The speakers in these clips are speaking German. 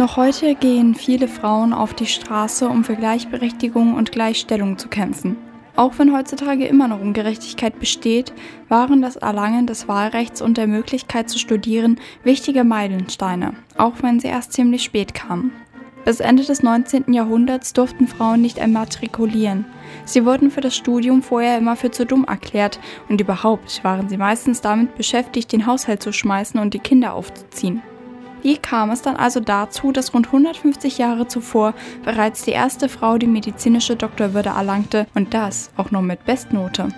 Noch heute gehen viele Frauen auf die Straße, um für Gleichberechtigung und Gleichstellung zu kämpfen. Auch wenn heutzutage immer noch Ungerechtigkeit besteht, waren das Erlangen des Wahlrechts und der Möglichkeit zu studieren wichtige Meilensteine, auch wenn sie erst ziemlich spät kamen. Bis Ende des 19. Jahrhunderts durften Frauen nicht immatrikulieren. Sie wurden für das Studium vorher immer für zu dumm erklärt und überhaupt waren sie meistens damit beschäftigt, den Haushalt zu schmeißen und die Kinder aufzuziehen. Wie kam es dann also dazu, dass rund 150 Jahre zuvor bereits die erste Frau die medizinische Doktorwürde erlangte und das auch noch mit Bestnote?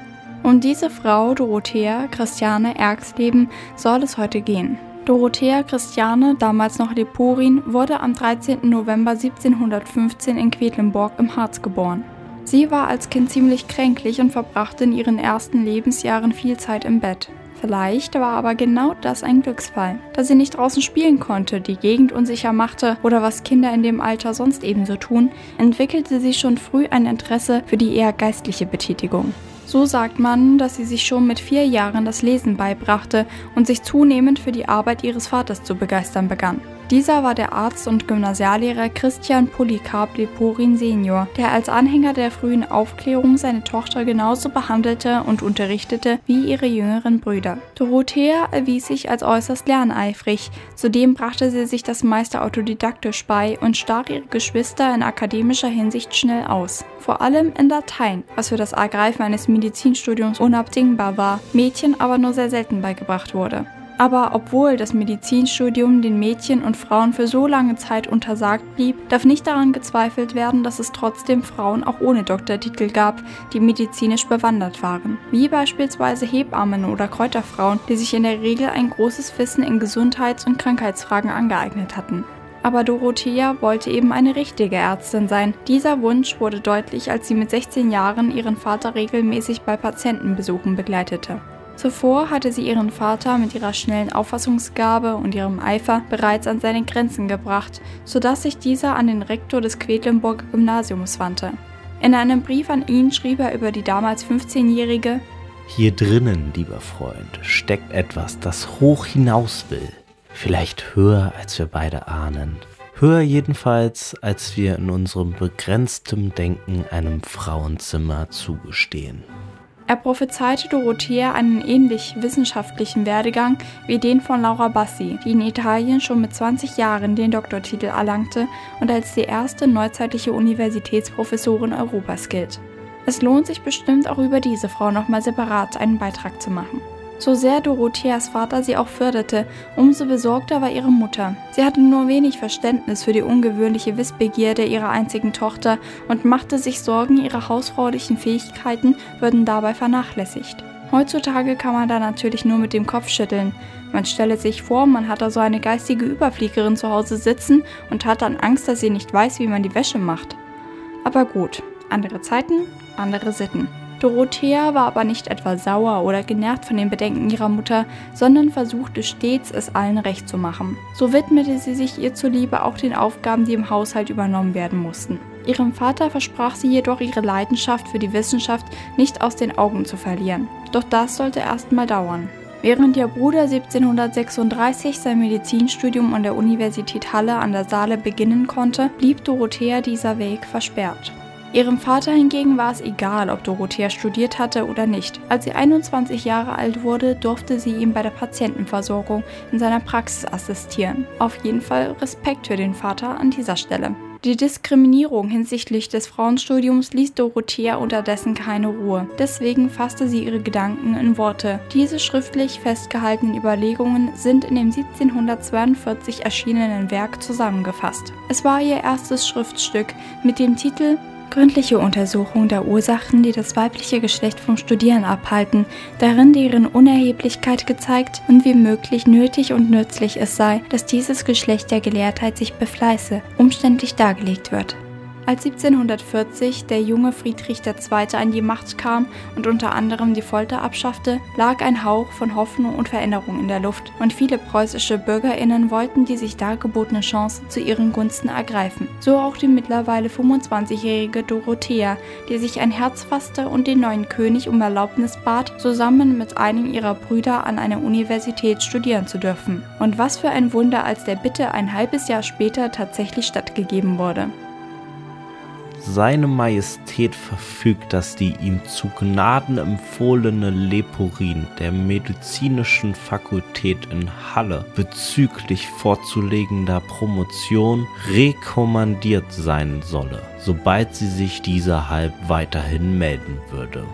Um diese Frau, Dorothea Christiane Erxleben, soll es heute gehen. Dorothea Christiane, damals noch Leporin, wurde am 13. November 1715 in Quedlinburg im Harz geboren. Sie war als Kind ziemlich kränklich und verbrachte in ihren ersten Lebensjahren viel Zeit im Bett. Vielleicht war aber genau das ein Glücksfall, da sie nicht draußen spielen konnte, die Gegend unsicher machte oder was Kinder in dem Alter sonst ebenso tun, entwickelte sie schon früh ein Interesse für die eher geistliche Betätigung. So sagt man, dass sie sich schon mit vier Jahren das Lesen beibrachte und sich zunehmend für die Arbeit ihres Vaters zu begeistern begann. Dieser war der Arzt und Gymnasiallehrer Christian Polycarp Leporin senior, der als Anhänger der frühen Aufklärung seine Tochter genauso behandelte und unterrichtete wie ihre jüngeren Brüder. Dorothea erwies sich als äußerst lerneifrig, zudem brachte sie sich das meiste autodidaktisch bei und stach ihre Geschwister in akademischer Hinsicht schnell aus. Vor allem in Latein, was für das Ergreifen eines Medizinstudiums unabdingbar war, Mädchen aber nur sehr selten beigebracht wurde. Aber obwohl das Medizinstudium den Mädchen und Frauen für so lange Zeit untersagt blieb, darf nicht daran gezweifelt werden, dass es trotzdem Frauen auch ohne Doktortitel gab, die medizinisch bewandert waren, wie beispielsweise Hebammen oder Kräuterfrauen, die sich in der Regel ein großes Wissen in Gesundheits- und Krankheitsfragen angeeignet hatten. Aber Dorothea wollte eben eine richtige Ärztin sein. Dieser Wunsch wurde deutlich, als sie mit 16 Jahren ihren Vater regelmäßig bei Patientenbesuchen begleitete. Zuvor hatte sie ihren Vater mit ihrer schnellen Auffassungsgabe und ihrem Eifer bereits an seine Grenzen gebracht, sodass sich dieser an den Rektor des Quedlinburger Gymnasiums wandte. In einem Brief an ihn schrieb er über die damals 15-Jährige Hier drinnen, lieber Freund, steckt etwas, das hoch hinaus will. Vielleicht höher, als wir beide ahnen. Höher jedenfalls, als wir in unserem begrenzten Denken einem Frauenzimmer zugestehen. Er prophezeite Dorothea einen ähnlich wissenschaftlichen Werdegang wie den von Laura Bassi, die in Italien schon mit 20 Jahren den Doktortitel erlangte und als die erste neuzeitliche Universitätsprofessorin Europas gilt. Es lohnt sich bestimmt auch über diese Frau nochmal separat einen Beitrag zu machen. So sehr Dorotheas Vater sie auch förderte, umso besorgter war ihre Mutter. Sie hatte nur wenig Verständnis für die ungewöhnliche Wissbegierde ihrer einzigen Tochter und machte sich Sorgen, ihre hausfraulichen Fähigkeiten würden dabei vernachlässigt. Heutzutage kann man da natürlich nur mit dem Kopf schütteln. Man stelle sich vor, man hat da so eine geistige Überfliegerin zu Hause sitzen und hat dann Angst, dass sie nicht weiß, wie man die Wäsche macht. Aber gut, andere Zeiten, andere Sitten. Dorothea war aber nicht etwa sauer oder genervt von den Bedenken ihrer Mutter, sondern versuchte stets, es allen recht zu machen. So widmete sie sich ihr zuliebe auch den Aufgaben, die im Haushalt übernommen werden mussten. Ihrem Vater versprach sie jedoch, ihre Leidenschaft für die Wissenschaft nicht aus den Augen zu verlieren. Doch das sollte erst mal dauern. Während ihr Bruder 1736 sein Medizinstudium an der Universität Halle an der Saale beginnen konnte, blieb Dorothea dieser Weg versperrt. Ihrem Vater hingegen war es egal, ob Dorothea studiert hatte oder nicht. Als sie 21 Jahre alt wurde, durfte sie ihm bei der Patientenversorgung in seiner Praxis assistieren. Auf jeden Fall Respekt für den Vater an dieser Stelle. Die Diskriminierung hinsichtlich des Frauenstudiums ließ Dorothea unterdessen keine Ruhe. Deswegen fasste sie ihre Gedanken in Worte. Diese schriftlich festgehaltenen Überlegungen sind in dem 1742 erschienenen Werk zusammengefasst. Es war ihr erstes Schriftstück mit dem Titel gründliche Untersuchung der Ursachen, die das weibliche Geschlecht vom Studieren abhalten, darin deren Unerheblichkeit gezeigt und wie möglich nötig und nützlich es sei, dass dieses Geschlecht der Gelehrtheit sich befleiße, umständlich dargelegt wird. Als 1740 der junge Friedrich II. an die Macht kam und unter anderem die Folter abschaffte, lag ein Hauch von Hoffnung und Veränderung in der Luft und viele preußische BürgerInnen wollten die sich dargebotene Chance zu ihren Gunsten ergreifen. So auch die mittlerweile 25-jährige Dorothea, die sich ein Herz fasste und den neuen König um Erlaubnis bat, zusammen mit einem ihrer Brüder an einer Universität studieren zu dürfen. Und was für ein Wunder, als der Bitte ein halbes Jahr später tatsächlich stattgegeben wurde. Seine Majestät verfügt, dass die ihm zu Gnaden empfohlene Leporin der medizinischen Fakultät in Halle bezüglich vorzulegender Promotion rekommandiert sein solle, sobald sie sich dieserhalb weiterhin melden würde.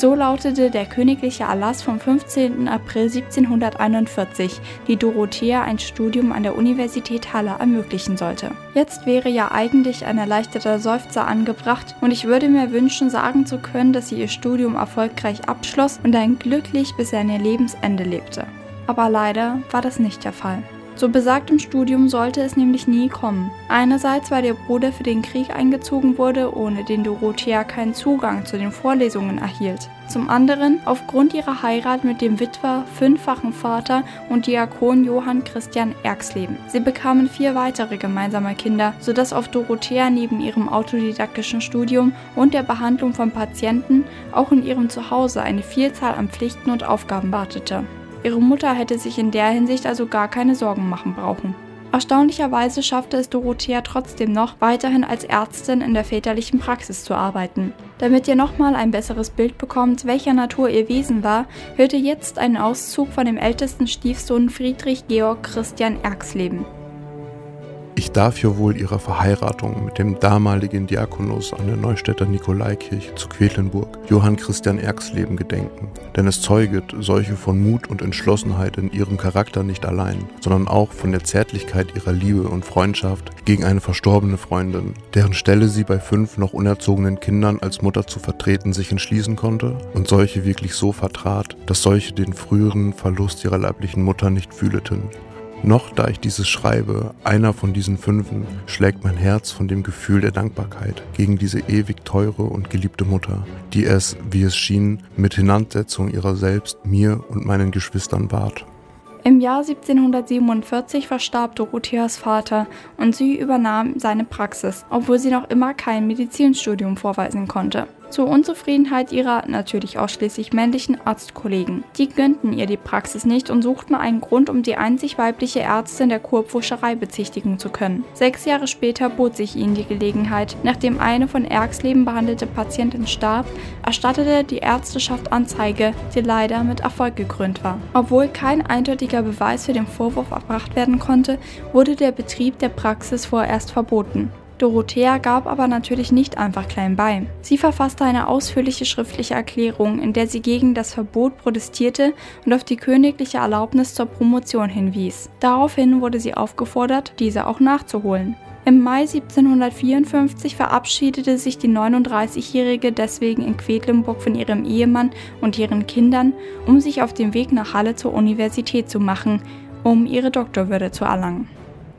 So lautete der königliche Erlass vom 15. April 1741, die Dorothea ein Studium an der Universität Halle ermöglichen sollte. Jetzt wäre ja eigentlich ein erleichterter Seufzer angebracht und ich würde mir wünschen, sagen zu können, dass sie ihr Studium erfolgreich abschloss und ein glücklich bis an ihr Lebensende lebte. Aber leider war das nicht der Fall. Zu besagtem Studium sollte es nämlich nie kommen. Einerseits, weil ihr Bruder für den Krieg eingezogen wurde, ohne den Dorothea keinen Zugang zu den Vorlesungen erhielt. Zum anderen aufgrund ihrer Heirat mit dem Witwer, fünffachen Vater und Diakon Johann Christian Erxleben. Sie bekamen vier weitere gemeinsame Kinder, sodass auf Dorothea neben ihrem autodidaktischen Studium und der Behandlung von Patienten auch in ihrem Zuhause eine Vielzahl an Pflichten und Aufgaben wartete. Ihre Mutter hätte sich in der Hinsicht also gar keine Sorgen machen brauchen. Erstaunlicherweise schaffte es Dorothea trotzdem noch, weiterhin als Ärztin in der väterlichen Praxis zu arbeiten. Damit ihr nochmal ein besseres Bild bekommt, welcher Natur ihr Wesen war, hört ihr jetzt einen Auszug von dem ältesten Stiefsohn Friedrich Georg Christian Erxleben. Ich darf ja wohl ihrer Verheiratung mit dem damaligen Diakonus an der Neustädter Nikolaikirche zu Quedlinburg, Johann Christian Erxleben, gedenken. Denn es zeuget solche von Mut und Entschlossenheit in ihrem Charakter nicht allein, sondern auch von der Zärtlichkeit ihrer Liebe und Freundschaft gegen eine verstorbene Freundin, deren Stelle sie bei fünf noch unerzogenen Kindern als Mutter zu vertreten sich entschließen konnte und solche wirklich so vertrat, dass solche den früheren Verlust ihrer leiblichen Mutter nicht fühleten. Noch da ich dieses schreibe, einer von diesen Fünfen, schlägt mein Herz von dem Gefühl der Dankbarkeit gegen diese ewig teure und geliebte Mutter, die es, wie es schien, mit Hinandsetzung ihrer selbst mir und meinen Geschwistern ward. Im Jahr 1747 verstarb Dorotheas Vater und sie übernahm seine Praxis, obwohl sie noch immer kein Medizinstudium vorweisen konnte zur Unzufriedenheit ihrer natürlich ausschließlich männlichen Arztkollegen. Die gönnten ihr die Praxis nicht und suchten einen Grund, um die einzig weibliche Ärztin der Kurpfuscherei bezichtigen zu können. Sechs Jahre später bot sich ihnen die Gelegenheit. Nachdem eine von Erxleben behandelte Patientin starb, erstattete die Ärzteschaft Anzeige, die leider mit Erfolg gekrönt war. Obwohl kein eindeutiger Beweis für den Vorwurf erbracht werden konnte, wurde der Betrieb der Praxis vorerst verboten. Dorothea gab aber natürlich nicht einfach klein bei. Sie verfasste eine ausführliche schriftliche Erklärung, in der sie gegen das Verbot protestierte und auf die königliche Erlaubnis zur Promotion hinwies. Daraufhin wurde sie aufgefordert, diese auch nachzuholen. Im Mai 1754 verabschiedete sich die 39-Jährige deswegen in Quedlinburg von ihrem Ehemann und ihren Kindern, um sich auf den Weg nach Halle zur Universität zu machen, um ihre Doktorwürde zu erlangen.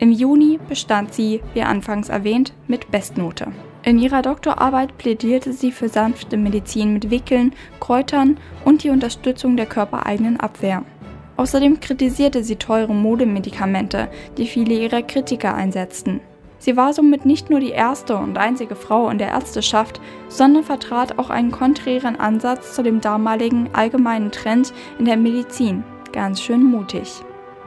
Im Juni bestand sie, wie anfangs erwähnt, mit Bestnote. In ihrer Doktorarbeit plädierte sie für sanfte Medizin mit Wickeln, Kräutern und die Unterstützung der körpereigenen Abwehr. Außerdem kritisierte sie teure Modemedikamente, die viele ihrer Kritiker einsetzten. Sie war somit nicht nur die erste und einzige Frau in der Ärzteschaft, sondern vertrat auch einen konträren Ansatz zu dem damaligen allgemeinen Trend in der Medizin. Ganz schön mutig.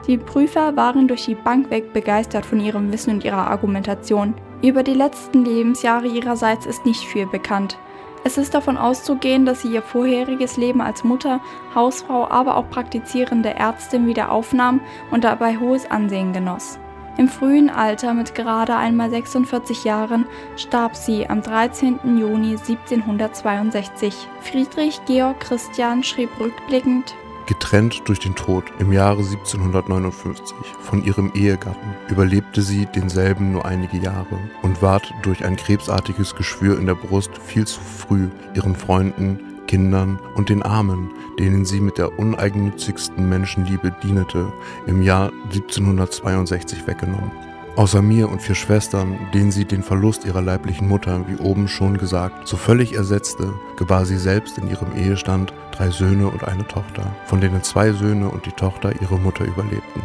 Die Prüfer waren durch die Bank weg begeistert von ihrem Wissen und ihrer Argumentation. Über die letzten Lebensjahre ihrerseits ist nicht viel bekannt. Es ist davon auszugehen, dass sie ihr vorheriges Leben als Mutter, Hausfrau, aber auch praktizierende Ärztin wieder aufnahm und dabei hohes Ansehen genoss. Im frühen Alter mit gerade einmal 46 Jahren starb sie am 13. Juni 1762. Friedrich Georg Christian schrieb rückblickend Getrennt durch den Tod im Jahre 1759 von ihrem Ehegatten, überlebte sie denselben nur einige Jahre und ward durch ein krebsartiges Geschwür in der Brust viel zu früh ihren Freunden, Kindern und den Armen, denen sie mit der uneigennützigsten Menschenliebe dienete, im Jahr 1762 weggenommen. Außer mir und vier Schwestern, denen sie den Verlust ihrer leiblichen Mutter, wie oben schon gesagt, so völlig ersetzte, gebar sie selbst in ihrem Ehestand drei Söhne und eine Tochter, von denen zwei Söhne und die Tochter ihre Mutter überlebten.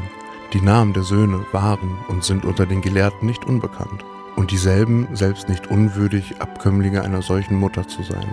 Die Namen der Söhne waren und sind unter den Gelehrten nicht unbekannt, und dieselben selbst nicht unwürdig, Abkömmlinge einer solchen Mutter zu sein.